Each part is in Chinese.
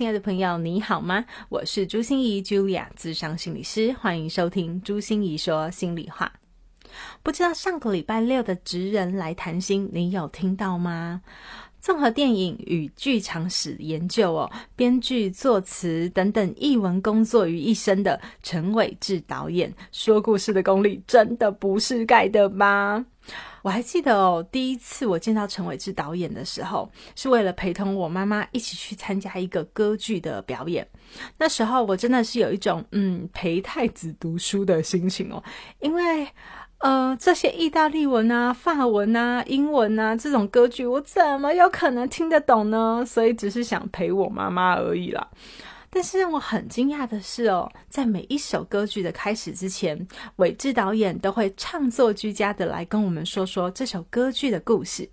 亲爱的朋友，你好吗？我是朱心怡 Julia，智商心理师，欢迎收听朱心怡说心里话。不知道上个礼拜六的职人来谈心，你有听到吗？综合电影与剧场史研究哦，编剧、作词等等译文工作于一身的陈伟志导演，说故事的功力真的不是盖的吗？我还记得哦，第一次我见到陈伟志导演的时候，是为了陪同我妈妈一起去参加一个歌剧的表演。那时候我真的是有一种嗯陪太子读书的心情哦，因为呃这些意大利文啊、法文啊、英文啊这种歌剧，我怎么有可能听得懂呢？所以只是想陪我妈妈而已啦。但是让我很惊讶的是哦，在每一首歌剧的开始之前，伟志导演都会唱作俱佳的来跟我们说说这首歌剧的故事。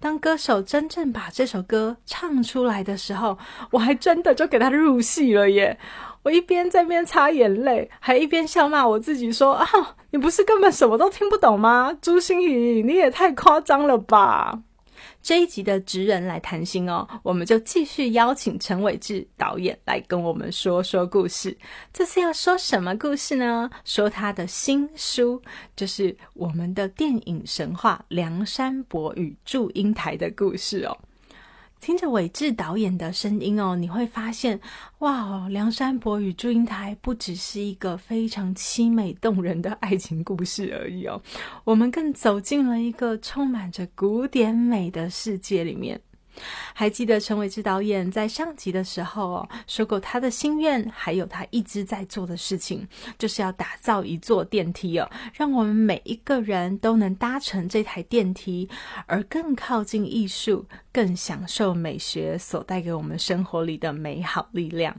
当歌手真正把这首歌唱出来的时候，我还真的就给他入戏了耶！我一边在边擦眼泪，还一边笑骂我自己说：“啊，你不是根本什么都听不懂吗？朱心怡，你也太夸张了吧！”这一集的职人来谈心哦，我们就继续邀请陈伟志导演来跟我们说说故事。这次要说什么故事呢？说他的新书，就是我们的电影神话《梁山伯与祝英台》的故事哦。听着伟志导演的声音哦，你会发现，哇哦，《梁山伯与祝英台》不只是一个非常凄美动人的爱情故事而已哦，我们更走进了一个充满着古典美的世界里面。还记得陈伟志导演在上集的时候哦说过他的心愿，还有他一直在做的事情，就是要打造一座电梯哦，让我们每一个人都能搭乘这台电梯，而更靠近艺术，更享受美学所带给我们生活里的美好力量。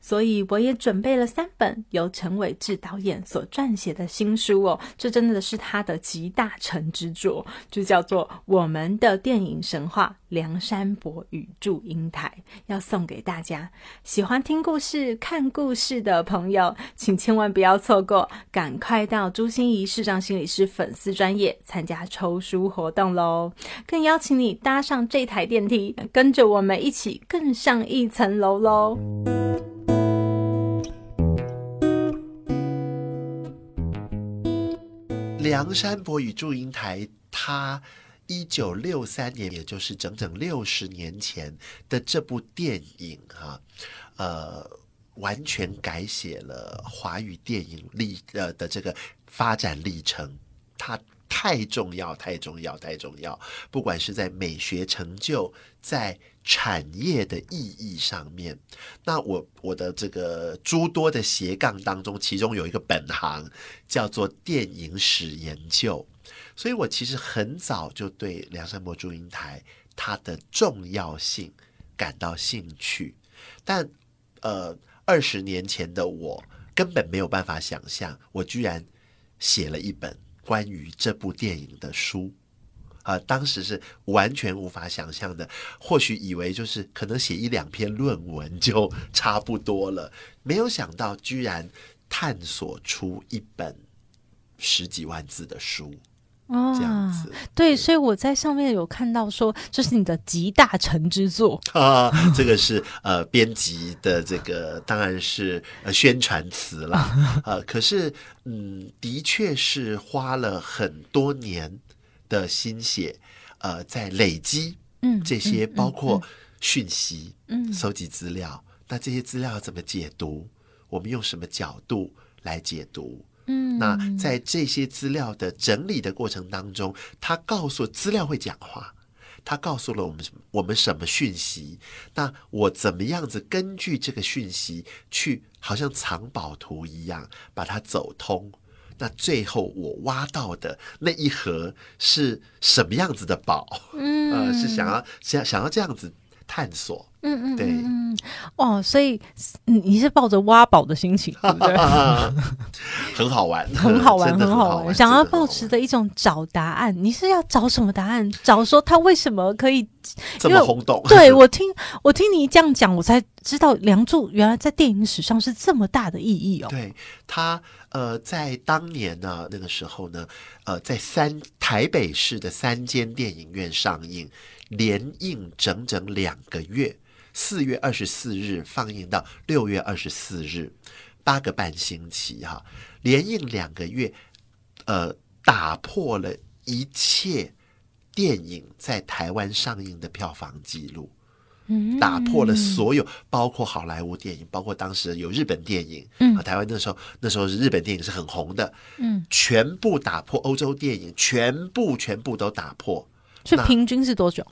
所以我也准备了三本由陈伟志导演所撰写的新书哦，这真的是他的集大成之作，就叫做《我们的电影神话：梁山伯与祝英台》，要送给大家。喜欢听故事、看故事的朋友，请千万不要错过，赶快到朱心怡视障心理师粉丝专业参加抽书活动喽！更邀请你搭上这台电梯，跟着我们一起更上一层楼喽！梁山伯与祝英台，他一九六三年，也就是整整六十年前的这部电影啊，呃，完全改写了华语电影历呃的这个发展历程。它太重要，太重要，太重要！不管是在美学成就，在产业的意义上面，那我我的这个诸多的斜杠当中，其中有一个本行叫做电影史研究，所以我其实很早就对梁山伯祝英台它的重要性感到兴趣，但呃，二十年前的我根本没有办法想象，我居然写了一本关于这部电影的书。啊，当时是完全无法想象的，或许以为就是可能写一两篇论文就差不多了，没有想到居然探索出一本十几万字的书，这样子。对，所以我在上面有看到说，这是你的集大成之作啊。这个是呃编辑的这个当然是呃宣传词啦。呃，可是嗯，的确是花了很多年。的心血，呃，在累积，嗯，这些包括讯息，嗯，搜集资料，那这些资料怎么解读？我们用什么角度来解读？嗯，那在这些资料的整理的过程当中，他告诉资料会讲话，他告诉了我们我们什么讯息？那我怎么样子根据这个讯息去，好像藏宝图一样，把它走通？那最后我挖到的那一盒是什么样子的宝？嗯，呃，是想要想想要这样子探索。嗯嗯，对嗯嗯哦，所以你你是抱着挖宝的心情，对不对？很好玩，很好玩，很好玩，想要保持的一种找答案。你是要找什么答案？找说他为什么可以？这么轰动。对我听我听你这样讲，我才知道《梁祝》原来在电影史上是这么大的意义哦。对他呃，在当年呢，那个时候呢，呃，在三台北市的三间电影院上映，连映整整两个月，四月二十四日放映到六月二十四日，八个半星期哈、连映两个月，呃，打破了一切电影在台湾上映的票房记录。打破了所有，包括好莱坞电影，包括当时有日本电影，嗯啊，台湾那时候那时候是日本电影是很红的，嗯，全部打破欧洲电影，全部全部都打破。那所以平均是多久？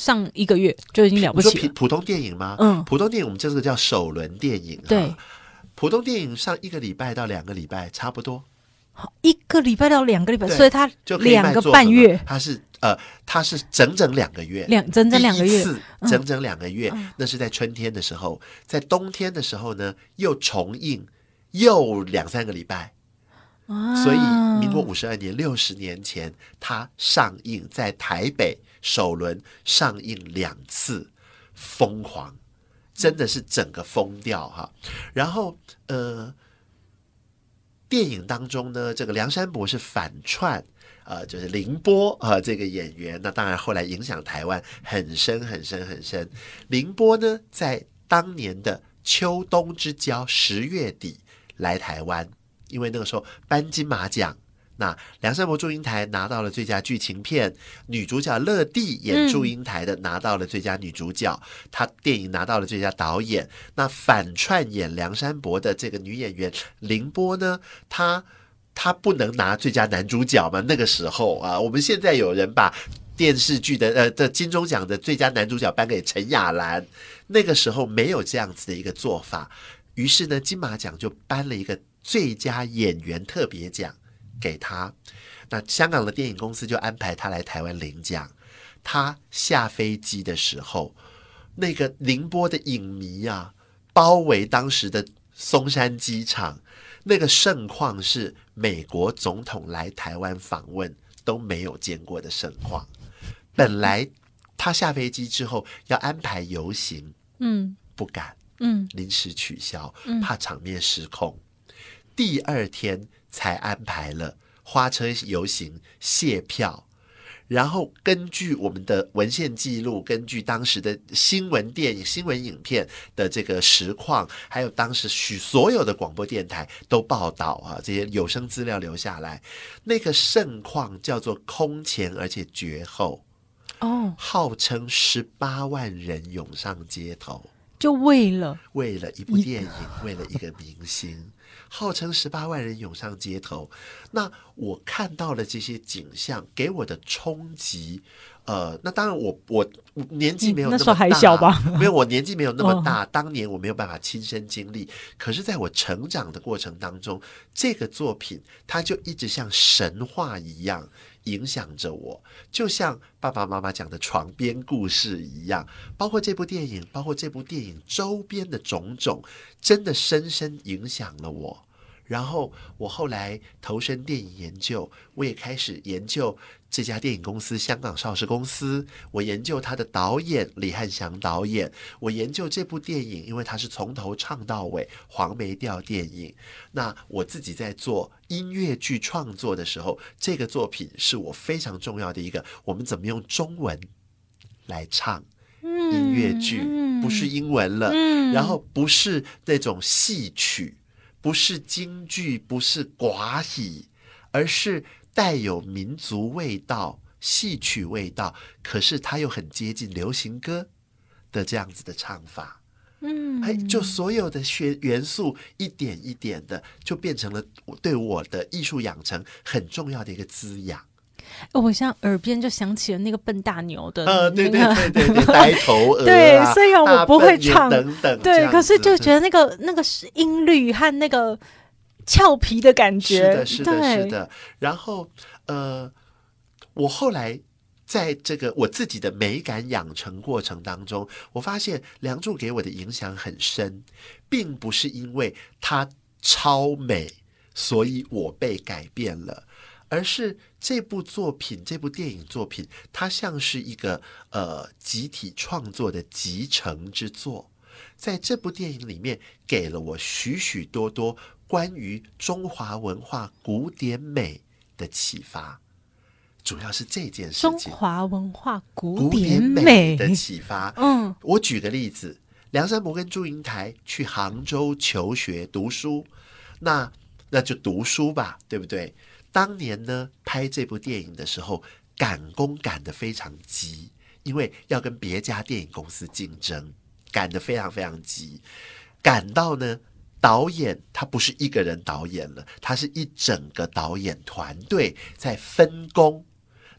上一个月就已经了不起了。普普通电影吗？嗯。普通电影我们这个叫首轮电影，对，普通电影上一个礼拜到两个礼拜差不多，一个礼拜到两个礼拜，所以它就两个半月。了，它是呃，它是整整两个月，两整整两个月。整整两个月，那是在春天的时候，在冬天的时候呢，又重映，又两三个礼拜。啊。所以，民国五十二年，六十年前，它上映在台北首轮上映两次，疯狂，真的是整个疯掉哈。然后，呃，电影当中呢，这个梁山伯是反串。呃，就是凌波啊、呃这个演员，那当然后来影响台湾很深很深很深。凌波呢，在当年的秋冬之交，十月底来台湾，因为那个时候颁金马奖。那梁山伯祝英台拿到了最佳剧情片，女主角乐蒂演祝英台的拿到了最佳女主角，她电影拿到了最佳导演。那反串演梁山伯的这个女演员凌波呢，她她不能拿最佳男主角嘛？那个时候啊，我们现在有人把电视剧的呃的金钟奖的最佳男主角颁给陈雅兰，那个时候没有这样子的一个做法，于是呢，金马奖就颁了一个最佳演员特别奖给他。那香港的电影公司就安排他来台湾领奖。他下飞机的时候，那个宁波的影迷啊，包围当时的松山机场，那个盛况是美国总统来台湾访问都没有见过的盛况。本来他下飞机之后要安排游行，嗯不敢，嗯临时取消，怕场面失控。第二天才安排了花车游行卸票，然后根据我们的文献记录，根据当时的新闻电影、新闻影片的这个实况，还有当时许所有的广播电台都报道啊，这些有声资料留下来，那个盛况叫做空前而且绝后，哦，号称十八万人涌上街头。就为了为了一部电影，为了一个明星，号称十八万人涌上街头。那我看到了这些景象，给我的冲击。呃，那当然我，我我年纪没有那么大，嗯那时候还小吧哦没有，我年纪没有那么大。当年我没有办法亲身经历，可是在我成长的过程当中，这个作品它就一直像神话一样影响着我，就像爸爸妈妈讲的床边故事一样。包括这部电影，包括这部电影周边的种种，真的深深影响了我。然后我后来投身电影研究，我也开始研究这家电影公司——香港邵氏公司。我研究他的导演李汉祥导演，我研究这部电影，因为他是从头唱到尾黄梅调电影。那我自己在做音乐剧创作的时候，这个作品是我非常重要的一个，我们怎么用中文来唱音乐剧，不是英文了，然后不是那种戏曲。不是京剧，不是寡喜，而是带有民族味道、戏曲味道，可是它又很接近流行歌的这样子的唱法。嗯，哎，就所有的学元素一点一点的，就变成了对我的艺术养成很重要的一个滋养。哦我现在耳边就响起了那个笨大牛的呃，对对那个对对 对，呆头鹅、啊，对虽然我不会唱等等，对，可是就觉得那个那个是音律和那个俏皮的感觉，是的，是的，是的。然后呃，我后来在这个我自己的美感养成过程当中，我发现梁祝给我的影响很深，并不是因为它超美，所以我被改变了。而是这部作品，这部电影作品，它像是一个呃集体创作的集成之作，在这部电影里面，给了我许许多多关于中华文化古典美的启发，主要是这件事中，华文化古古典美美的启发。嗯，我举个例子，梁山伯跟祝英台去杭州求学读书，那那就读书吧，对不对？当年呢，拍这部电影的时候，赶工赶得非常急，因为要跟别家电影公司竞争，赶得非常非常急，赶到呢。导演他不是一个人导演了，他是一整个导演团队在分工。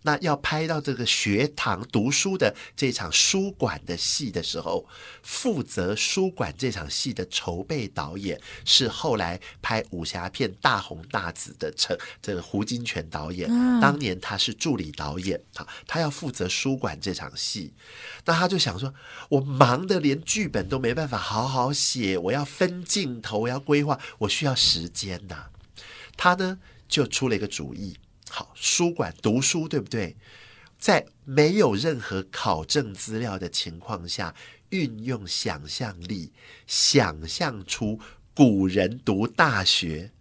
那要拍到这个学堂读书的这场书馆的戏的时候，负责书馆这场戏的筹备导演是后来拍武侠片《大红大紫》的陈这个胡金铨导演。当年他是助理导演啊，他要负责书馆这场戏。那他就想说，我忙的连剧本都没办法好好写，我要分镜头，我要规划，我需要时间呐。他呢就出了一个主意。好，书馆读书对不对？在没有任何考证资料的情况下，运用想象力，想象出古人读大学，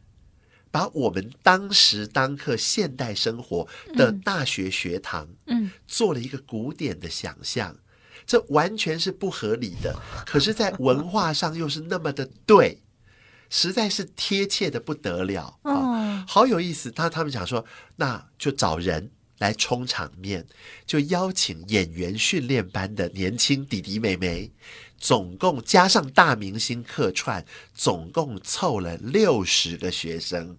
把我们当时当刻现代生活的大学学堂，嗯，做了一个古典的想象。这完全是不合理的，可是，在文化上又是那么的对。实在是贴切的不得了啊，好有意思。他他们想说，那就找人来充场面，就邀请演员训练班的年轻弟弟妹妹，总共加上大明星客串，总共凑了六十个学生。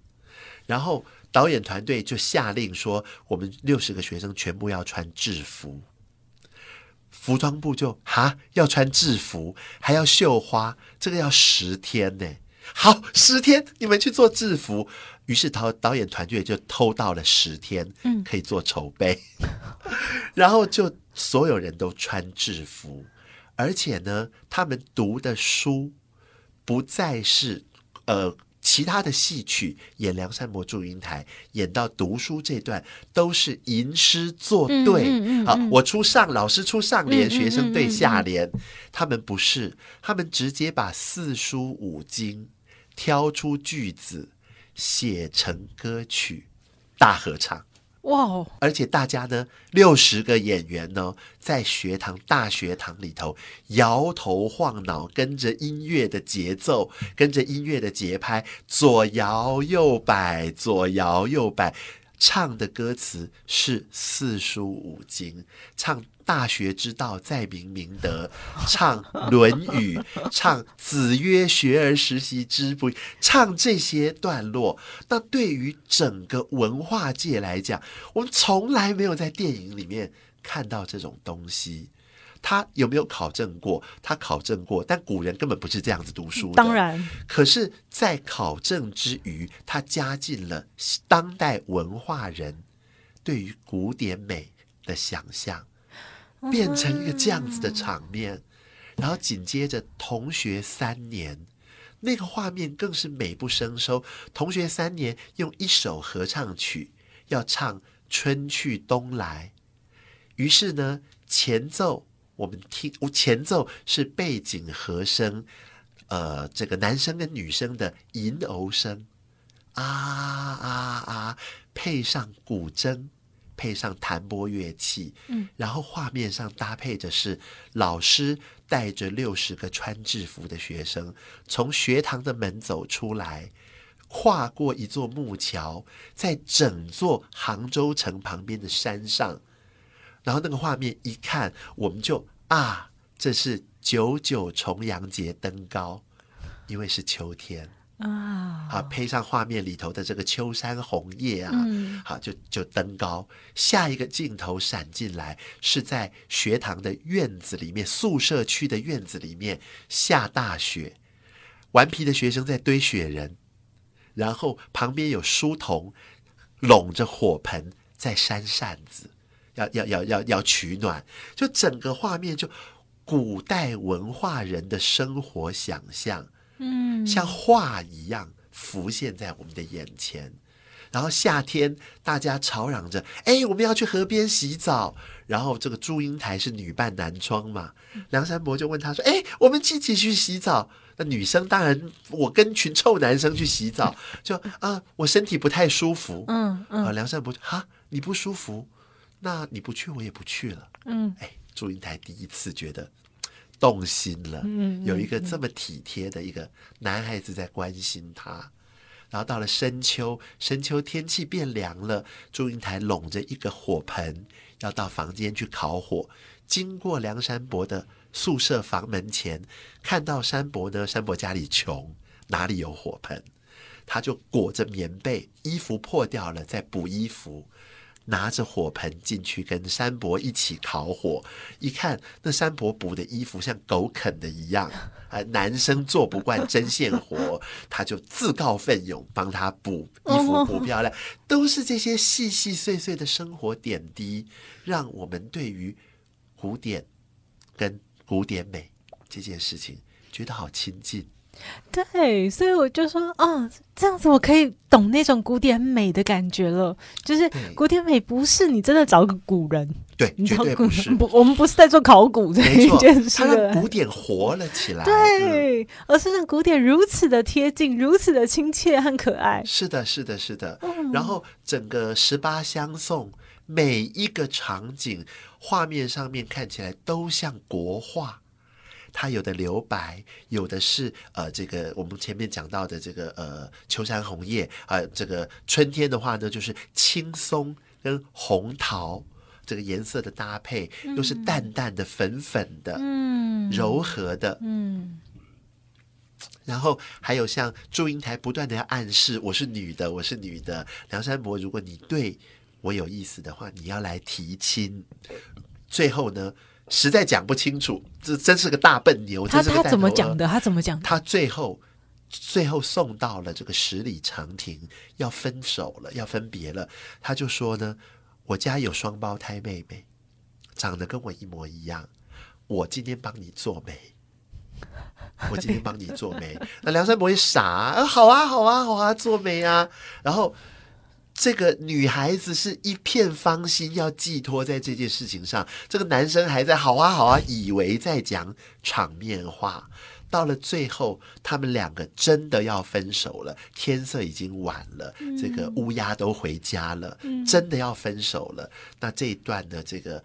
然后导演团队就下令说，我们六十个学生全部要穿制服。服装部就哈要穿制服，还要绣花，这个要十天呢。好，十天你们去做制服，于是导导演团队就偷到了十天，嗯，可以做筹备，然后就所有人都穿制服，而且呢，他们读的书不再是呃其他的戏曲演《梁山伯祝英台》，演到读书这段都是吟诗作对，好，我出上，老师出上联，学生对下联，他们不是，他们直接把四书五经。挑出句子，写成歌曲，大合唱。哇哦！而且大家呢，六十个演员呢，在学堂大学堂里头摇头晃脑，跟着音乐的节奏，跟着音乐的节拍，左摇右摆，左摇右摆。唱的歌词是四书五经，唱大学之道在明明德，唱论语，唱子曰学而时习之，不唱这些段落。那对于整个文化界来讲，我们从来没有在电影里面看到这种东西。他有没有考证过？他考证过，但古人根本不是这样子读书的。当然，可是，在考证之余，他加进了当代文化人对于古典美的想象，变成一个这样子的场面。然后紧接着，同学三年那个画面更是美不胜收。同学三年用一首合唱曲要唱《春去冬来》，于是呢，前奏。我们听，前奏是背景和声，呃，这个男生跟女生的吟偶声，啊啊啊，配上古筝，配上弹拨乐器，嗯，然后画面上搭配的是老师带着六十个穿制服的学生从学堂的门走出来，跨过一座木桥，在整座杭州城旁边的山上。然后那个画面一看，我们就啊，这是九九重阳节登高，因为是秋天啊，啊，配上画面里头的这个秋山红叶啊，好，就就登高。下一个镜头闪进来，是在学堂的院子里面，宿舍区的院子里面下大雪，顽皮的学生在堆雪人，然后旁边有书童拢着火盆在扇扇子。要要要要要取暖，就整个画面就古代文化人的生活想象，嗯，像画一样浮现在我们的眼前。然后夏天大家吵嚷着：“哎，我们要去河边洗澡。”然后这个祝英台是女扮男装嘛，梁山伯就问他说：“哎，我们一起去洗澡？”那女生当然，我跟群臭男生去洗澡，就啊，我身体不太舒服。嗯嗯啊，梁山伯就哈，你不舒服，那你不去，我也不去了。嗯哎，祝英台第一次觉得动心了，嗯有一个这么体贴的一个男孩子在关心她。然后到了深秋，深秋天气变凉了，祝英台拢着一个火盆，要到房间去烤火。经过梁山伯的宿舍房门前，看到山伯呢，山伯家里穷，哪里有火盆？他就裹着棉被，衣服破掉了，在补衣服。拿着火盆进去跟山伯一起烤火，一看那山伯补的衣服像狗啃的一样，啊，男生做不惯针线活，他就自告奋勇帮他补衣服补漂亮，都是这些细细碎碎的生活点滴，让我们对于古典跟古典美这件事情觉得好亲近。对，所以我就说，哦，这样子我可以懂那种古典美的感觉了。就是古典美不是你真的找个古人，对，绝你找古对不是人，不，我们不是在做考古这一件，事它让。古典活了起来。嗯对，而是让古典如此的贴近，如此的亲切和可爱。是的，是的，是的。嗯然后整个十八相送，每一个场景画面上面看起来都像国画。它有的留白，有的是呃，这个我们前面讲到的这个呃秋山红叶啊、呃，这个春天的话呢，就是青松跟红桃这个颜色的搭配，又是淡淡的、粉粉的、嗯柔和的，嗯然后还有像祝英台不断的要暗示我是女的，我是女的。梁山伯，如果你对我有意思的话，你要来提亲。最后呢，实在讲不清楚，这真是个大笨牛。他他？怎么讲的？他怎么讲的？他最后最后送到了这个十里长亭，要分手了，要分别了。他就说呢，我家有双胞胎妹妹，长得跟我一模一样，我今天帮你做媒。我今天帮你做媒，那梁山伯也傻啊，啊好啊，好啊，好啊，做媒啊。然后这个女孩子是一片芳心要寄托在这件事情上，这个男生还在好啊，好啊，以为在讲场面话。到了最后，他们两个真的要分手了，天色已经晚了，这个乌鸦都回家了，真的要分手了。那这一段的这个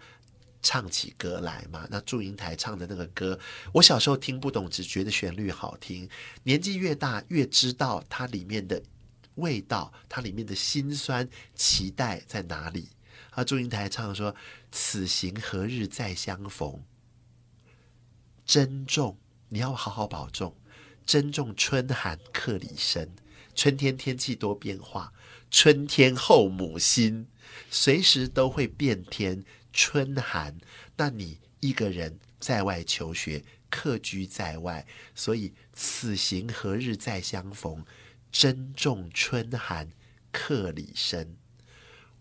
唱起歌来嘛？那祝英台唱的那个歌，我小时候听不懂，只觉得旋律好听。年纪越大，越知道它里面的味道，它里面的辛酸、期待在哪里。啊，祝英台唱说：“此行何日再相逢？珍重，你要好好保重。珍重春寒客里深，春天天气多变化，春天后母心，随时都会变天。春寒，那你一个人在外求学，客居在外，所以此行何日再相逢？珍重春寒客里深。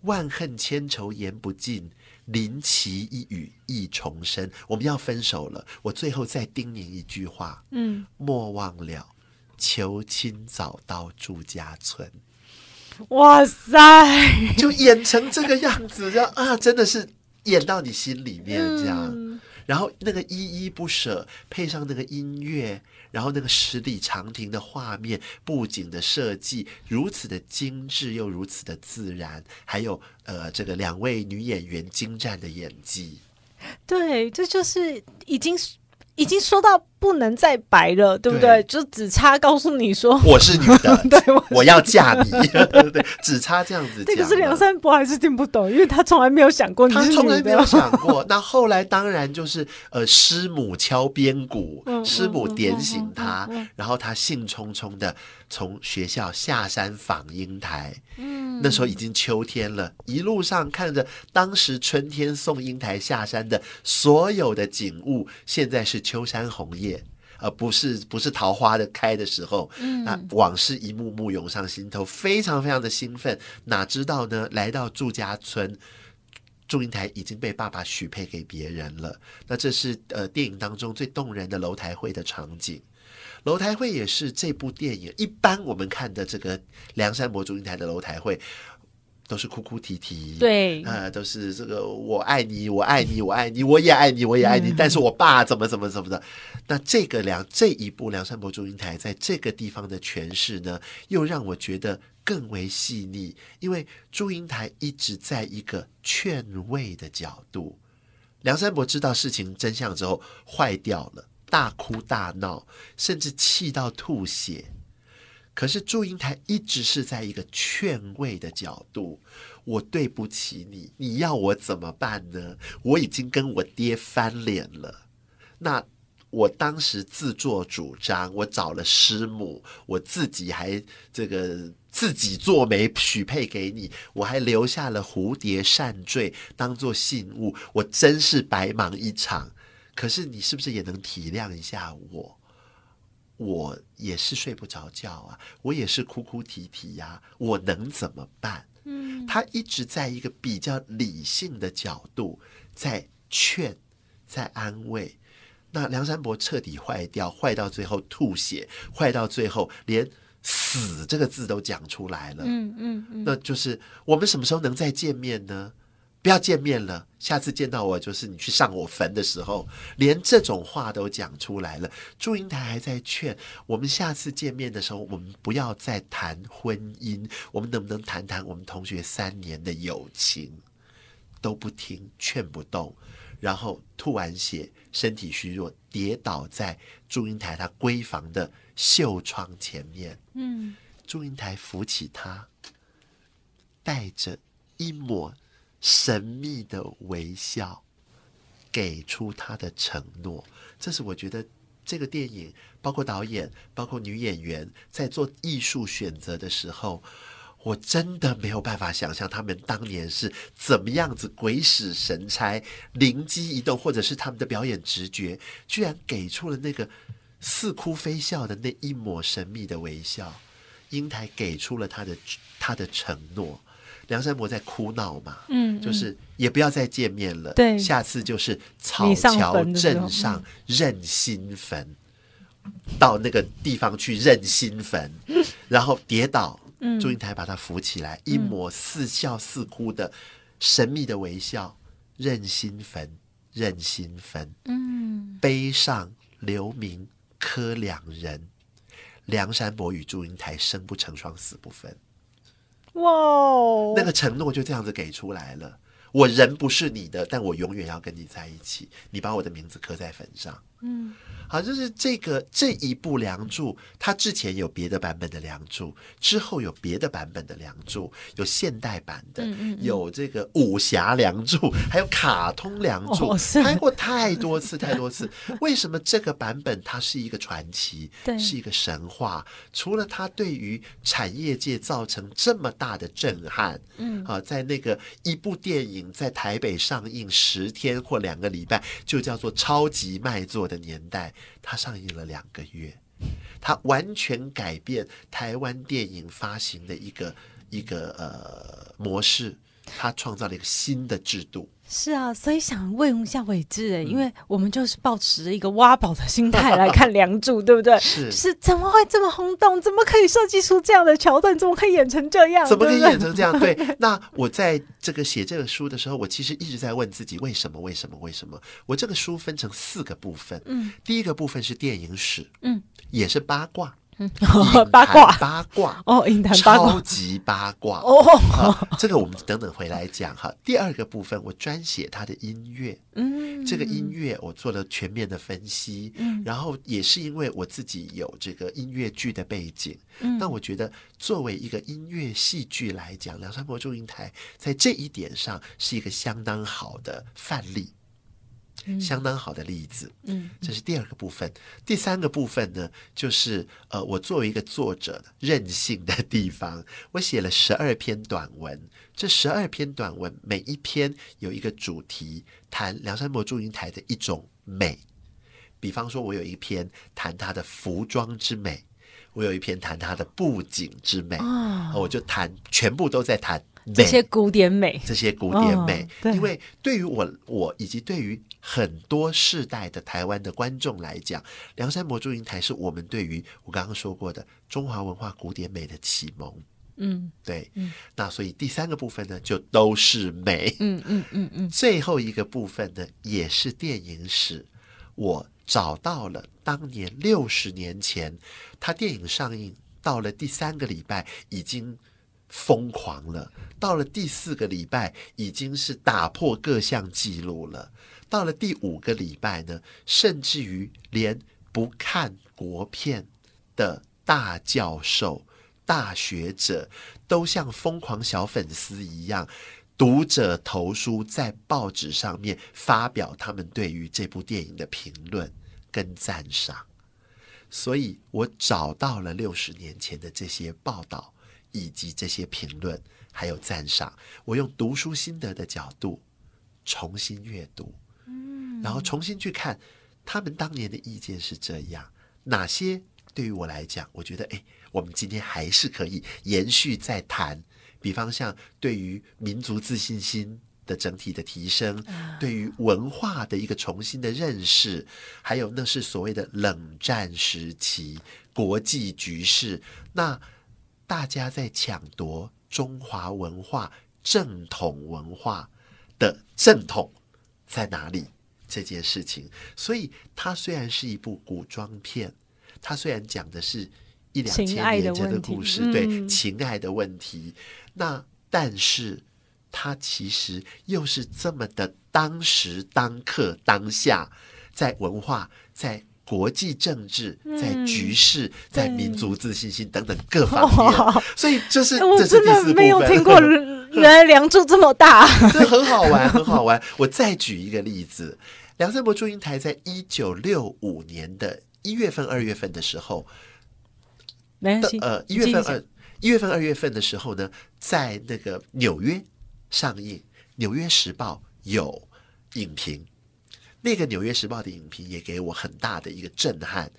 万恨千愁言不尽，临其一语意重生。我们要分手了，我最后再叮咛一句话：嗯，莫忘了求亲早到祝家村。哇塞，就演成这个样子，这样啊，真的是演到你心里面这样。嗯然后那个依依不舍，配上那个音乐，然后那个十里长亭的画面、布景的设计，如此的精致又如此的自然，还有呃，这个两位女演员精湛的演技，对，这就是已经已经说到不能再白了，对不对对？就只差告诉你说，我是女的，对我我要嫁你，对对，只差这样子。这个是梁山伯还是听不懂，因为他从来没有想过你他是女从来没有。想过。那后来当然就是呃，师母敲边鼓，嗯师母点嗯醒嗯他，嗯嗯然后他兴冲冲的从学校下山访英台。嗯那时候已经秋天了，一路上看着当时春天送英台下山的所有的景物，现在是秋山红叶。而不是不是桃花的开的时候，嗯那往事一幕幕涌上心头，非常非常的兴奋。哪知道呢？来到祝家村，祝英台已经被爸爸许配给别人了。那这是呃电影当中最动人的楼台会的场景。楼台会也是这部电影一般我们看的这个梁山伯祝英台的楼台会。都是哭哭啼啼，对，呃，都是这个我爱你，我爱你，我爱你，我也爱你，我也爱你。但是我爸怎么怎么怎么的？那这个梁这一部《梁山伯祝英台》在这个地方的诠释呢，又让我觉得更为细腻。因为祝英台一直在一个劝慰的角度，梁山伯知道事情真相之后坏掉了，大哭大闹，甚至气到吐血。可是祝英台一直是在一个劝慰的角度，我对不起你，你要我怎么办呢？我已经跟我爹翻脸了。那我当时自作主张，我找了师母，我自己还这个自己做媒许配给你，我还留下了蝴蝶扇坠当做信物，我真是白忙一场。可是你是不是也能体谅一下我？我也是睡不着觉啊，我也是哭哭啼啼呀，我能怎么办？嗯，他一直在一个比较理性的角度在劝，在安慰。那梁山伯彻底坏掉，坏到最后吐血，坏到最后连死这个字都讲出来了。嗯嗯嗯，那就是我们什么时候能再见面呢？不要见面了，下次见到我就是你去上我坟的时候，连这种话都讲出来了。祝英台还在劝我们，下次见面的时候，我们不要再谈婚姻，我们能不能谈谈我们同学三年的友情？都不听，劝不动，然后吐完血，身体虚弱，跌倒在祝英台她闺房的绣窗前面。嗯，祝英台扶起他，带着一抹。神秘的微笑，给出他的承诺。这是我觉得这个电影，包括导演，包括女演员，在做艺术选择的时候，我真的没有办法想象他们当年是怎么样子鬼使神差、灵机一动，或者是他们的表演直觉，居然给出了那个似哭非笑的那一抹神秘的微笑。英台给出了他的他的承诺。梁山伯在哭闹嘛，嗯，就是也不要再见面了，对，下次就是草桥镇上认新坟，到那个地方去认新坟，然后跌倒，祝英台把他扶起来，一抹似笑似哭的神秘的微笑，认新坟，认新坟，嗯，碑上留名刻两人，梁山伯与祝英台生不成双，死不分。哇，那个承诺就这样子给出来了。我人不是你的，但我永远要跟你在一起。你把我的名字刻在坟上。嗯。好，就是这个这一部《梁祝》，它之前有别的版本的《梁祝》，之后有别的版本的《梁祝》，有现代版的，有这个武侠《梁祝》，还有卡通《梁祝》，拍过太多次 太多次。为什么这个版本它是一个传奇，是一个神话？除了它对于产业界造成这么大的震撼，嗯，啊，在那个一部电影在台北上映十天或两个礼拜，就叫做超级卖座的年代。它上映了两个月，它完全改变台湾电影发行的一个一个呃模式，它创造了一个新的制度。是啊，所以想问一下伟志，哎，因为我们就是抱持一个挖宝的心态来看《梁祝》，对不对？是，是怎么会这么轰动？怎么可以设计出这样的桥段？怎么可以演成这样？怎么可以演成这样？对，那我在这个写这个书的时候，我其实一直在问自己，为什么？为什么？为什么？我这个书分成四个部分，嗯，第一个部分是电影史，嗯，也是八卦。八卦。八卦。哦，影坛八卦。超级八卦。哦，这个我们等等回来讲哈。第二个部分我专写他的音乐，嗯，这个音乐我做了全面的分析，嗯，然后也是因为我自己有这个音乐剧的背景，嗯，那我觉得作为一个音乐戏剧来讲，《梁山伯祝英台》在这一点上是一个相当好的范例。相当好的例子，嗯，这是第二个部分。第三个部分呢，就是呃，我作为一个作者任性的地方，我写了十二篇短文。这十二篇短文，每一篇有一个主题，谈梁山伯祝英台的一种美。比方说，我有一篇谈他的服装之美，我有一篇谈他的布景之美，我就谈全部都在谈这些古典美，这些古典美，哦因为对于我我以及对于很多世代的台湾的观众来讲，梁山伯祝英台是我们对于我刚刚说过的中华文化古典美的启蒙。嗯。对，那所以第三个部分呢，就都是美。嗯嗯嗯嗯，最后一个部分呢，也是电影史，我找到了当年六十年前，他电影上映到了第三个礼拜已经疯狂了，到了第四个礼拜已经是打破各项记录了，到了第五个礼拜呢，甚至于连不看国片的大教授。大学者都像疯狂小粉丝一样，读者投书在报纸上面发表他们对于这部电影的评论跟赞赏，所以我找到了六十年前的这些报道以及这些评论，还有赞赏。我用读书心得的角度重新阅读，然后重新去看他们当年的意见是这样，哪些对于我来讲，我觉得哎，我们今天还是可以延续再谈。比方像对于民族自信心的整体的提升，对于文化的一个重新的认识，还有那是所谓的冷战时期国际局势，那大家在抢夺中华文化正统文化的正统在哪里这件事情，所以它虽然是一部古装片，它虽然讲的是一两千年前的故事，对嗯情爱的问题，那但是它其实又是这么的当时当刻当下，在文化在。国际政治，在局势，在民族自信心等等各方面，所以这是我这是真的没有听过，原来梁祝这么大。这很好玩，很好玩。我再举一个例子，梁山伯祝英台在一九六五年的一月份、二月份的时候，没关系，呃一月份二一月份、二月份的时候呢，在那个纽约上映，《纽约时报》有影评。那个《纽约时报》的影评也给我很大的一个震撼。《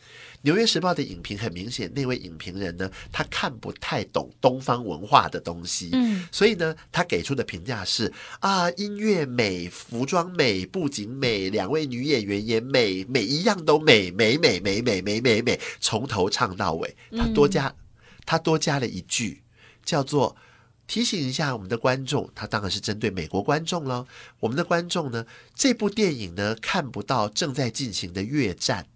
纽约时报》的影评很明显，那位影评人呢，他看不太懂东方文化的东西，嗯，所以呢，他给出的评价是啊，音乐美、服装美、布景美，两位女演员也美，每一样都美，美美美美美美美，从头唱到尾。他多加，他多加了一句，叫做提醒一下我们的观众，他当然是针对美国观众了。我们的观众呢，这部电影呢看不到正在进行的越战，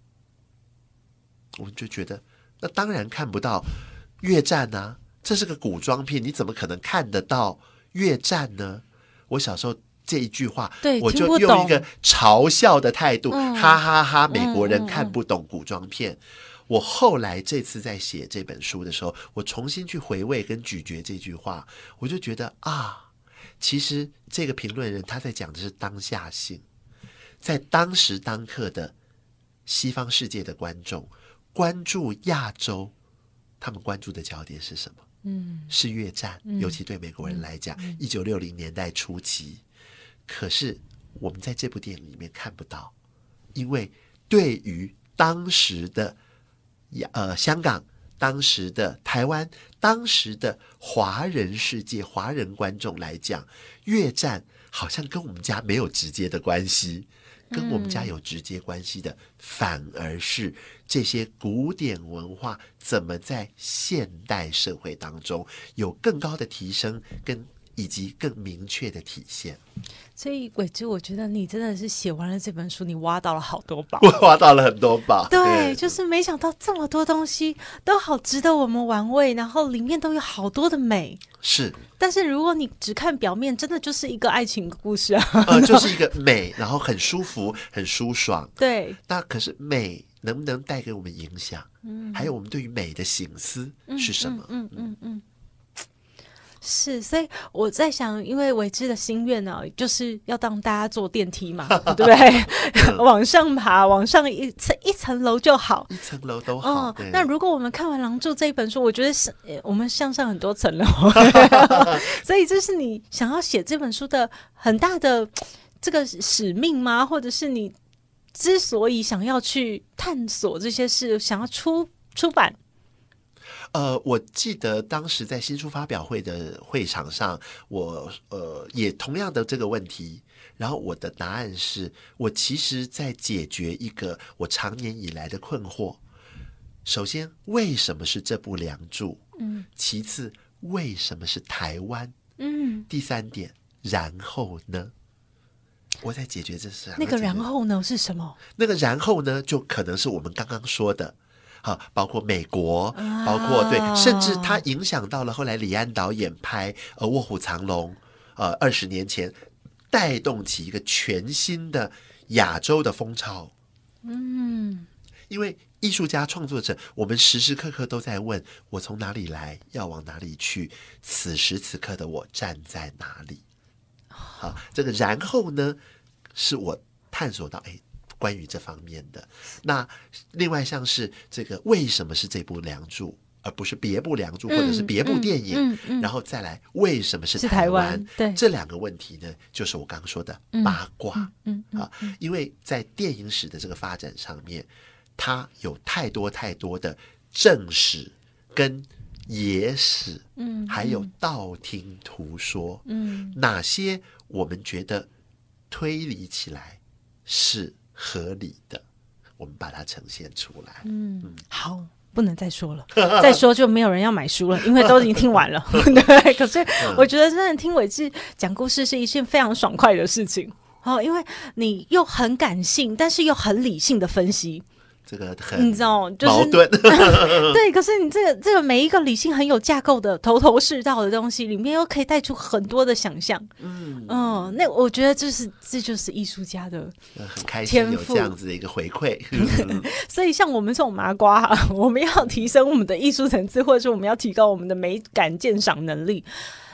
我们就觉得那当然看不到越战啊，这是个古装片，你怎么可能看得到越战呢？我小时候这一句话，对我就用一个嘲笑的态度，嗯哈哈哈美国人看不懂古装片。我后来这次在写这本书的时候，我重新去回味跟咀嚼这句话，我就觉得啊，其实这个评论人他在讲的是当下性，在当时当刻的西方世界的观众关注亚洲，他们关注的焦点是什么？嗯，是越战，尤其对美国人来讲，一九六零年代初期。可是我们在这部电影里面看不到，因为对于当时的亚呃香港、当时的台湾、当时的华人世界、华人观众来讲，越战好像跟我们家没有直接的关系。跟我们家有直接关系的，反而是这些古典文化怎么在现代社会当中有更高的提升，跟以及更明确的体现。所以伟之，我觉得你真的是写完了这本书，你挖到了好多宝。我挖到了很多宝，对，就是没想到这么多东西都好值得我们玩味，然后里面都有好多的美。是但是如果你只看表面，真的就是一个爱情故事啊。呃，就是一个美，然后很舒服，很舒爽。对，那可是美能不能带给我们影响？嗯，还有我们对于美的醒思是什么？嗯嗯嗯，是，所以我在想，因为伟之的心愿呢、就是要当大家坐电梯嘛，对不对？往上爬，往上一层一层楼就好。一层楼都好。哦，那如果我们看完《狼柱》这一本书，我觉得是呃我们向上很多层楼，所以这是你想要写这本书的很大的这个使命吗？或者是你之所以想要去探索这些事，想要出出版？呃，我记得当时在新书发表会的会场上，我呃也同样的这个问题，然后我的答案是我其实在解决一个我常年以来的困惑。首先，为什么是这部《梁祝》？嗯，其次，为什么是台湾？嗯，第三点，然后呢？我在解决这事。那个然后呢是什么？那个然后呢，就可能是我们刚刚说的，好，包括美国，包括对，甚至它影响到了后来李安导演拍呃《卧虎藏龙》，呃，二十年前带动起一个全新的亚洲的风潮。嗯，因为艺术家创作者，我们时时刻刻都在问：我从哪里来，要往哪里去？此时此刻的我站在哪里？好，这个然后呢，是我探索到哎，关于这方面的。那另外像是这个，为什么是这部《梁祝》，而不是别部《梁祝》，或者是别部电影？嗯嗯然后再来，为什么是台湾对这两个问题呢，就是我刚刚说的八卦。嗯啊，因为在电影史的这个发展上面，它有太多太多的正史跟野史，嗯还有道听途说，嗯哪些我们觉得推理起来是合理的，我们把它呈现出来。嗯，好。不能再说了，再说就没有人要买书了，因为都已经听完了。对，可是我觉得真的听伟志讲故事是一件非常爽快的事情哦，因为你又很感性，但是又很理性的分析，这个很你知道，就是矛盾。对，可是你这个这个每一个理性很有架构的头头是道的东西，里面又可以带出很多的想象。嗯，嗯，那我觉得这是这就是艺术家的。很开心天赋有这样子的一个回馈。所以像我们这种麻瓜、哈，我们要提升我们的艺术层次，或者是我们要提高我们的美感鉴赏能力。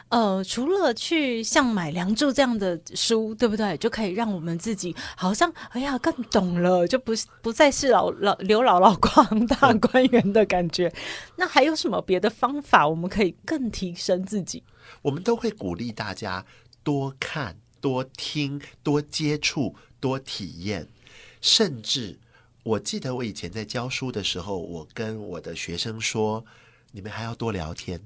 呃，除了去像买《梁祝》这样的书，对不对？就可以让我们自己好像哎呀更懂了，就不是不再是老老刘姥姥逛大观园的感觉。那还有什么别的方法，我们可以更提升自己？我们都会鼓励大家多看、多听、多接触、多体验，甚至我记得我以前在教书的时候，我跟我的学生说，你们还要多聊天。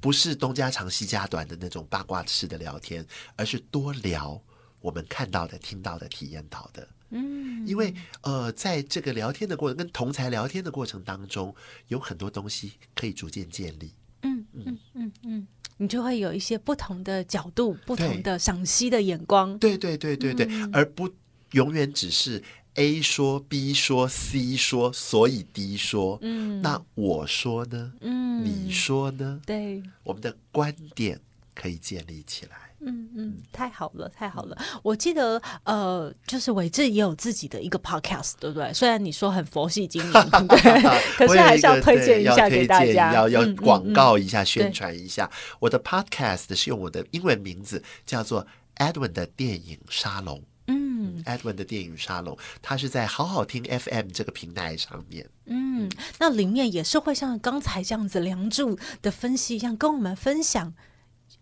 不是东家长西家短的那种八卦式的聊天，而是多聊我们看到的、听到的、体验到的。嗯，因为呃，在这个聊天的过程、跟同才聊天的过程当中，有很多东西可以逐渐建立。嗯嗯嗯嗯，你就会有一些不同的角度、不同的赏析的眼光。对对对对对，而不永远只是 A 说 B 说 C 说，所以 D 说。嗯，那我说呢？嗯，你说呢？对，我们的观点可以建立起来。嗯嗯，太好了，太好了。我记得呃，就是伟志也有自己的一个 podcast，对不对？虽然你说很佛系经营，对，可是还是要推荐一下给大家，要要嗯广。告一下、对宣传一下。我的 podcast 是用我的英文名字，叫做 Edwin 的电影沙龙。嗯 Edwin 的电影沙龙，它是在好好听 FM 这个平台上面。嗯，那里面也是会像刚才这样子梁祝的分析一样，跟我们分享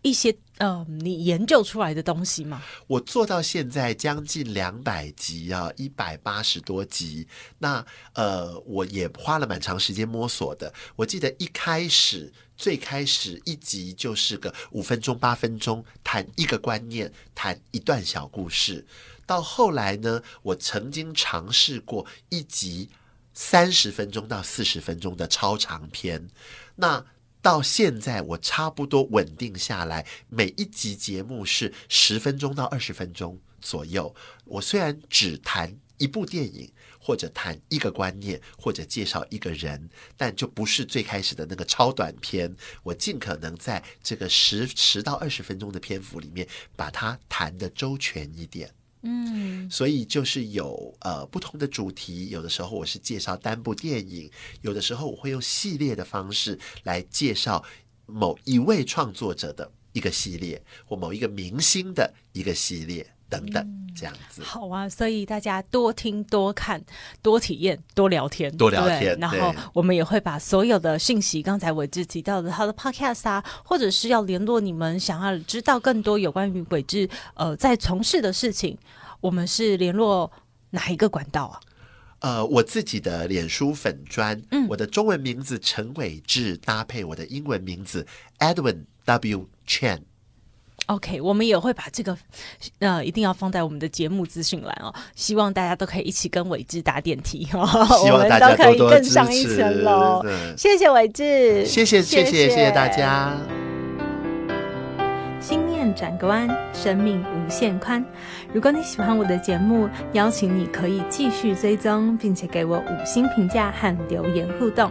一些呃你研究出来的东西嘛。我做到现在将近两百集啊，一百八十多集。那呃，我也花了蛮长时间摸索的。我记得一开始最开始一集就是个五分钟、八分钟，谈一个观念，谈一段小故事。到后来呢，我曾经尝试过一集三十分钟到四十分钟的超长篇。那到现在，我差不多稳定下来，每一集节目是十分钟到二十分钟左右。我虽然只谈一部电影，或者谈一个观念，或者介绍一个人，但就不是最开始的那个超短篇。我尽可能在这个十十到二十分钟的篇幅里面，把它谈的周全一点。嗯。所以就是有呃不同的主题，有的时候我是介绍单部电影，有的时候我会用系列的方式来介绍某一位创作者的一个系列，或某一个明星的一个系列。等等，这样子。好啊，所以大家多听、多看、多体验、多聊天，多聊天然后我们也会把所有的信息，刚才伟志提到的他的 podcast 啊，或者是要联络你们想要知道更多有关于伟志呃在从事的事情，我们是联络哪一个管道啊？呃，我自己的脸书粉砖，嗯我的中文名字陈伟志搭配我的英文名字 Edwin W Chen。OK，我们也会把这个呃一定要放在我们的节目资讯栏哦，希望大家都可以一起跟伟志搭电梯哦，希望大家我们都可以更上一持层楼。对谢谢伟志，谢谢谢谢谢谢大。家。心念转个弯，生命无限宽。如果你喜欢我的节目，邀请你可以继续追踪，并且给我五星评价和留言互动。